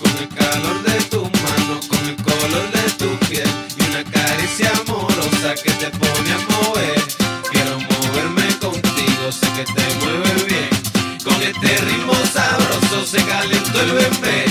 con el calor de tu mano, con el color de tu piel y una caricia amorosa que te pone a mover. Quiero moverme contigo, sé que te mueve bien. Con este ritmo sabroso se calentó el bebé,